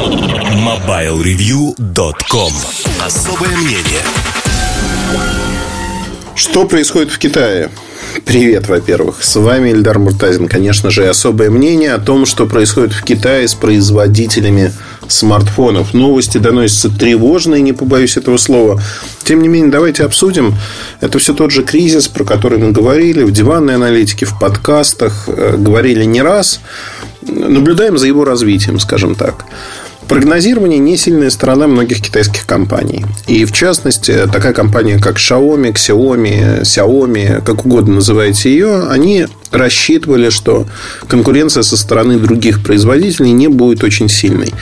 MobileReview.com Особое мнение Что происходит в Китае? Привет, во-первых. С вами Эльдар Муртазин. Конечно же, особое мнение о том, что происходит в Китае с производителями смартфонов. Новости доносятся тревожные, не побоюсь этого слова. Тем не менее, давайте обсудим. Это все тот же кризис, про который мы говорили в диванной аналитике, в подкастах. Э, говорили не раз. Наблюдаем за его развитием, скажем так. Прогнозирование не сильная сторона многих китайских компаний. И в частности, такая компания, как Xiaomi, Xiaomi, Xiaomi, как угодно называйте ее, они рассчитывали, что конкуренция со стороны других производителей не будет очень сильной.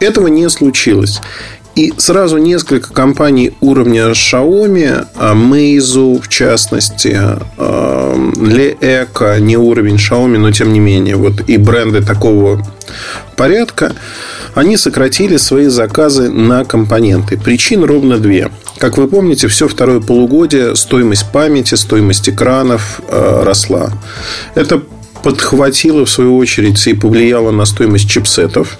Этого не случилось. И сразу несколько компаний уровня Xiaomi, а Meizu в частности, Leeco, не уровень Xiaomi, но тем не менее, вот и бренды такого порядка, они сократили свои заказы на компоненты. Причин ровно две. Как вы помните, все второе полугодие стоимость памяти, стоимость экранов э, росла. Это подхватило, в свою очередь, и повлияло на стоимость чипсетов.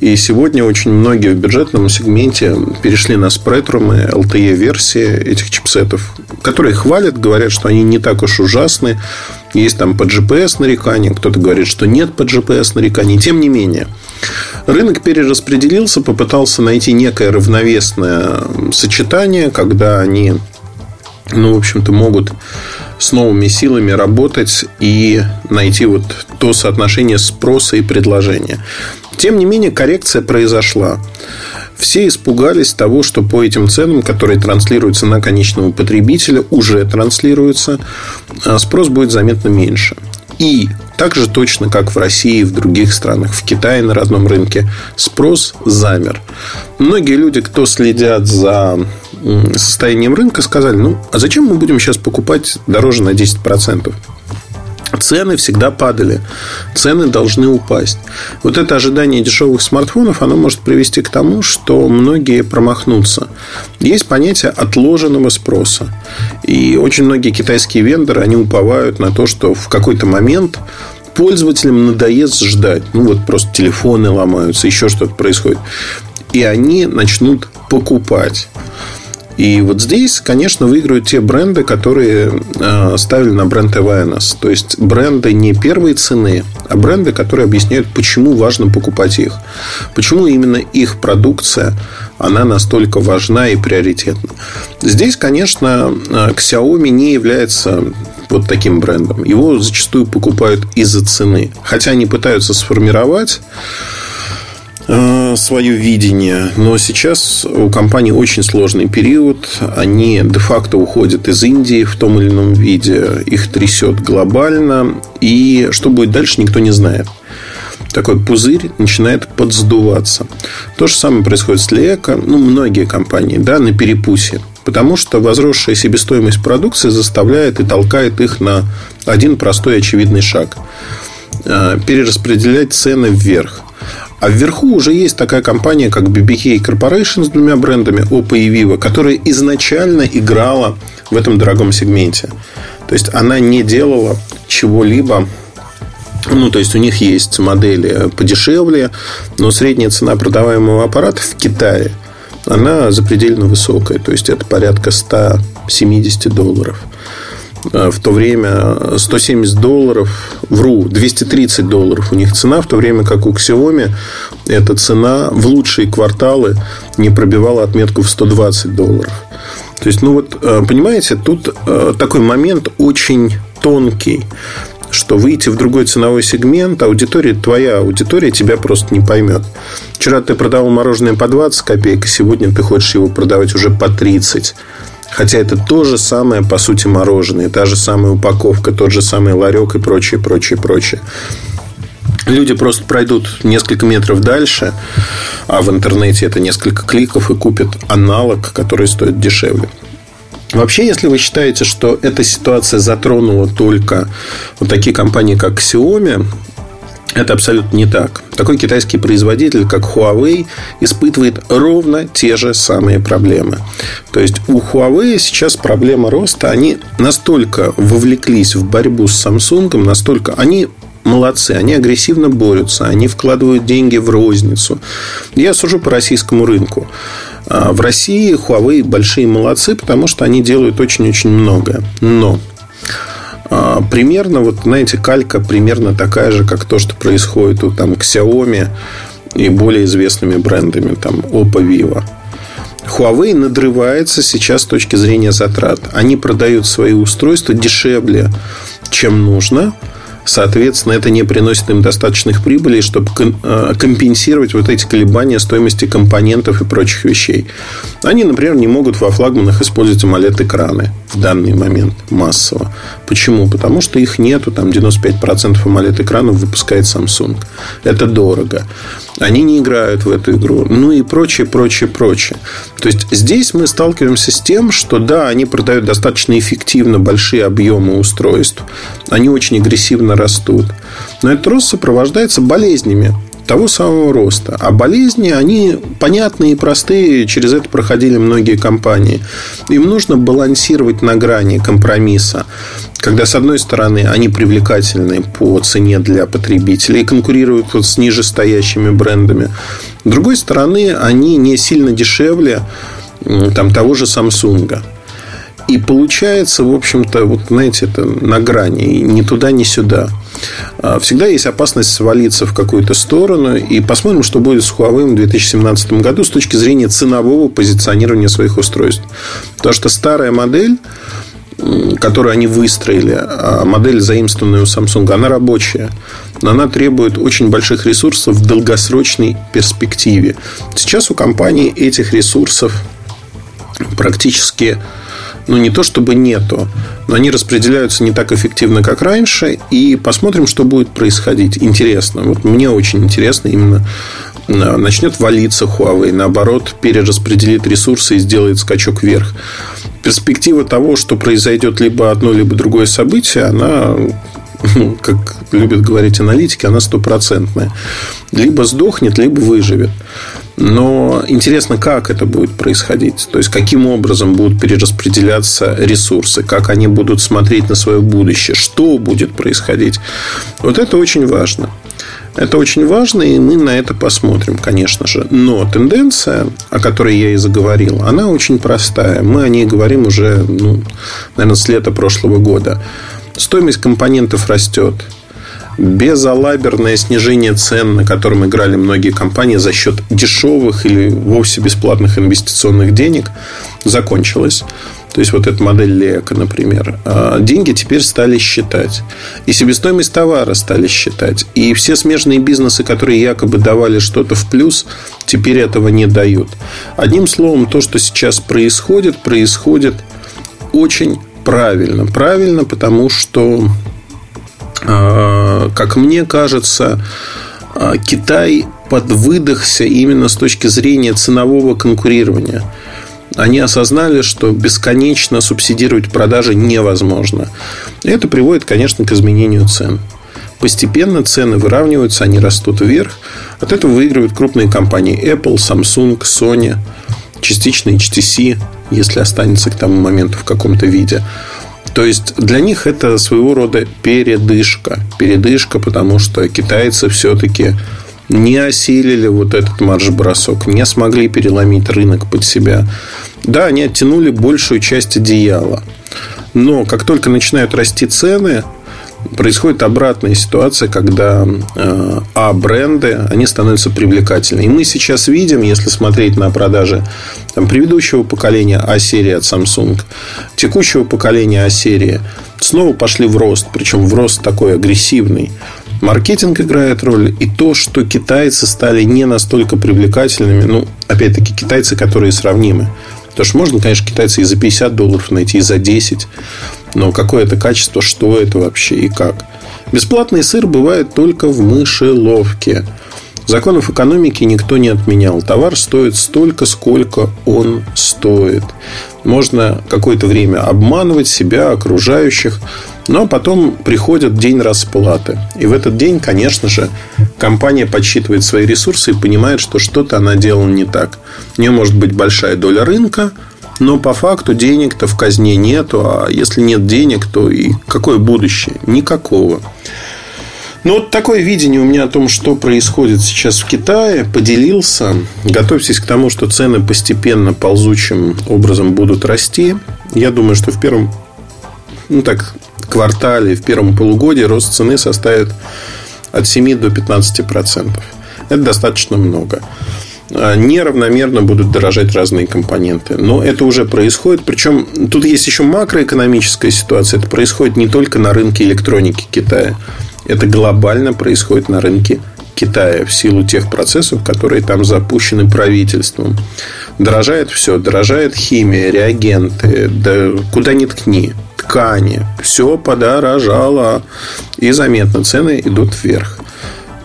И сегодня очень многие в бюджетном сегменте перешли на спредрумы, LTE-версии этих чипсетов, которые хвалят, говорят, что они не так уж ужасны. Есть там по GPS нарекания, кто-то говорит, что нет по GPS нареканий. Тем не менее, рынок перераспределился, попытался найти некое равновесное сочетание, когда они ну, в общем-то, могут с новыми силами работать и найти вот то соотношение спроса и предложения. Тем не менее, коррекция произошла. Все испугались того, что по этим ценам, которые транслируются на конечного потребителя, уже транслируются, а спрос будет заметно меньше. И так же точно, как в России в других странах, в Китае на родном рынке, спрос замер. Многие люди, кто следят за состоянием рынка, сказали, ну, а зачем мы будем сейчас покупать дороже на 10%? цены всегда падали. Цены должны упасть. Вот это ожидание дешевых смартфонов, оно может привести к тому, что многие промахнутся. Есть понятие отложенного спроса. И очень многие китайские вендоры, они уповают на то, что в какой-то момент пользователям надоест ждать. Ну, вот просто телефоны ломаются, еще что-то происходит. И они начнут покупать. И вот здесь, конечно, выиграют те бренды, которые э, ставили на бренд awareness. То есть бренды не первой цены, а бренды, которые объясняют, почему важно покупать их. Почему именно их продукция, она настолько важна и приоритетна. Здесь, конечно, э, Xiaomi не является вот таким брендом. Его зачастую покупают из-за цены. Хотя они пытаются сформировать свое видение. Но сейчас у компании очень сложный период. Они де-факто уходят из Индии в том или ином виде. Их трясет глобально. И что будет дальше, никто не знает. Такой пузырь начинает подсдуваться. То же самое происходит с Леэко. Ну, многие компании, да, на перепусе. Потому что возросшая себестоимость продукции заставляет и толкает их на один простой очевидный шаг. Э, перераспределять цены вверх. А вверху уже есть такая компания, как BBK Corporation с двумя брендами, Oppo и Vivo, которая изначально играла в этом дорогом сегменте. То есть, она не делала чего-либо ну, то есть, у них есть модели подешевле, но средняя цена продаваемого аппарата в Китае, она запредельно высокая. То есть, это порядка 170 долларов. Э, в то время 170 долларов, вру, 230 долларов у них цена, в то время как у Xiaomi эта цена в лучшие кварталы не пробивала отметку в 120 долларов. То есть, ну вот, э, понимаете, тут э, такой момент очень тонкий что выйти в другой ценовой сегмент, аудитория, твоя аудитория тебя просто не поймет. Вчера ты продавал мороженое по 20 копеек, а сегодня ты хочешь его продавать уже по 30. Хотя это то же самое, по сути, мороженое. Та же самая упаковка, тот же самый ларек и прочее, прочее, прочее. Люди просто пройдут несколько метров дальше, а в интернете это несколько кликов и купят аналог, который стоит дешевле. Вообще, если вы считаете, что эта ситуация затронула только вот такие компании, как Xiaomi, это абсолютно не так. Такой китайский производитель, как Huawei, испытывает ровно те же самые проблемы. То есть у Huawei сейчас проблема роста. Они настолько вовлеклись в борьбу с Samsung, настолько они молодцы. Они агрессивно борются. Они вкладывают деньги в розницу. Я сужу по российскому рынку. А в России Huawei большие молодцы, потому что они делают очень-очень многое. Но примерно, вот знаете, калька примерно такая же, как то, что происходит у там Xiaomi и более известными брендами, там Oppo, Vivo. Huawei надрывается сейчас с точки зрения затрат. Они продают свои устройства дешевле, чем нужно – Соответственно, это не приносит им достаточных прибылей, чтобы э, компенсировать вот эти колебания стоимости компонентов и прочих вещей. Они, например, не могут во флагманах использовать AMOLED-экраны в данный момент массово. Почему? Потому что их нету. Там 95% AMOLED-экранов выпускает Samsung. Это дорого. Они не играют в эту игру. Ну и прочее, прочее, прочее. То есть, здесь мы сталкиваемся с тем, что да, они продают достаточно эффективно большие объемы устройств. Они очень агрессивно растут. Но этот рост сопровождается болезнями того самого роста. А болезни, они понятные и простые, через это проходили многие компании. Им нужно балансировать на грани компромисса. Когда, с одной стороны, они привлекательны по цене для потребителей и конкурируют вот с нижестоящими брендами. С другой стороны, они не сильно дешевле там, того же Samsung. И получается, в общем-то, вот, знаете, это на грани, ни туда, ни сюда. А, всегда есть опасность свалиться в какую-то сторону. И посмотрим, что будет с Huawei в 2017 году с точки зрения ценового позиционирования своих устройств. Потому что старая модель которую они выстроили, а модель, заимствованная у Samsung, она рабочая. Но она требует очень больших ресурсов в долгосрочной перспективе. Сейчас у компании этих ресурсов практически ну, не то чтобы нету, но они распределяются не так эффективно, как раньше. И посмотрим, что будет происходить. Интересно. Вот мне очень интересно именно э, начнет валиться Huawei, наоборот, перераспределит ресурсы и сделает скачок вверх. Перспектива того, что произойдет либо одно, либо другое событие, она ну, как любят говорить аналитики, она стопроцентная. Либо сдохнет, либо выживет. Но интересно, как это будет происходить. То есть, каким образом будут перераспределяться ресурсы, как они будут смотреть на свое будущее, что будет происходить. Вот это очень важно. Это очень важно, и мы на это посмотрим, конечно же. Но тенденция, о которой я и заговорил, она очень простая. Мы о ней говорим уже, ну, наверное, с лета прошлого года. Стоимость компонентов растет безалаберное снижение цен, на котором играли многие компании за счет дешевых или вовсе бесплатных инвестиционных денег, закончилось. То есть, вот эта модель Лека, например. А деньги теперь стали считать. И себестоимость товара стали считать. И все смежные бизнесы, которые якобы давали что-то в плюс, теперь этого не дают. Одним словом, то, что сейчас происходит, происходит очень правильно. Правильно, потому что как мне кажется, а, Китай подвыдохся именно с точки зрения ценового конкурирования. Они осознали, что бесконечно субсидировать продажи невозможно. И это приводит, конечно, к изменению цен. Постепенно цены выравниваются, они растут вверх. От этого выигрывают крупные компании Apple, Samsung, Sony, частично HTC, если останется к тому моменту в каком-то виде. То есть для них это своего рода передышка. Передышка, потому что китайцы все-таки не осилили вот этот марш-бросок, не смогли переломить рынок под себя. Да, они оттянули большую часть одеяла. Но как только начинают расти цены, происходит обратная ситуация, когда э, А-бренды, они становятся привлекательны. И мы сейчас видим, если смотреть на продажи там, предыдущего поколения А-серии от Samsung, текущего поколения А-серии, снова пошли в рост, причем в рост такой агрессивный. Маркетинг играет роль, и то, что китайцы стали не настолько привлекательными, ну, опять-таки, китайцы, которые сравнимы. Потому что можно, конечно, китайцы и за 50 долларов найти, и за 10. Но какое это качество, что это вообще и как. Бесплатный сыр бывает только в мышеловке. Законов экономики никто не отменял. Товар стоит столько, сколько он стоит. Можно какое-то время обманывать себя, окружающих, но потом приходит день расплаты. И в этот день, конечно же, компания подсчитывает свои ресурсы и понимает, что что-то она делала не так. У нее может быть большая доля рынка, но по факту денег-то в казне нету. А если нет денег, то и какое будущее? Никакого. Ну, вот такое видение у меня о том, что происходит сейчас в Китае, поделился. Готовьтесь к тому, что цены постепенно ползучим образом будут расти. Я думаю, что в первом ну, так, квартале, в первом полугодии рост цены составит от 7 до 15 процентов. Это достаточно много. А, неравномерно будут дорожать разные компоненты. Но это уже происходит. Причем тут есть еще макроэкономическая ситуация. Это происходит не только на рынке электроники Китая. Это глобально происходит на рынке Китая в силу тех процессов, которые там запущены правительством. Дорожает все. Дорожает химия, реагенты. Да куда ни ткни. Ткани. Все подорожало. И заметно цены идут вверх.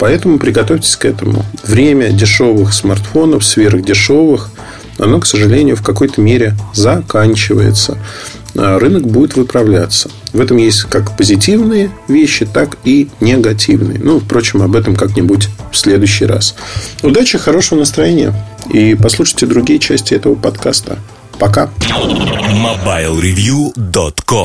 Поэтому приготовьтесь к этому. Время дешевых смартфонов, сверхдешевых, оно, к сожалению, в какой-то мере заканчивается. А рынок будет выправляться. В этом есть как позитивные вещи, так и негативные. Ну, впрочем, об этом как-нибудь в следующий раз. Удачи, хорошего настроения. И послушайте другие части этого подкаста. Пока. MobileReview.com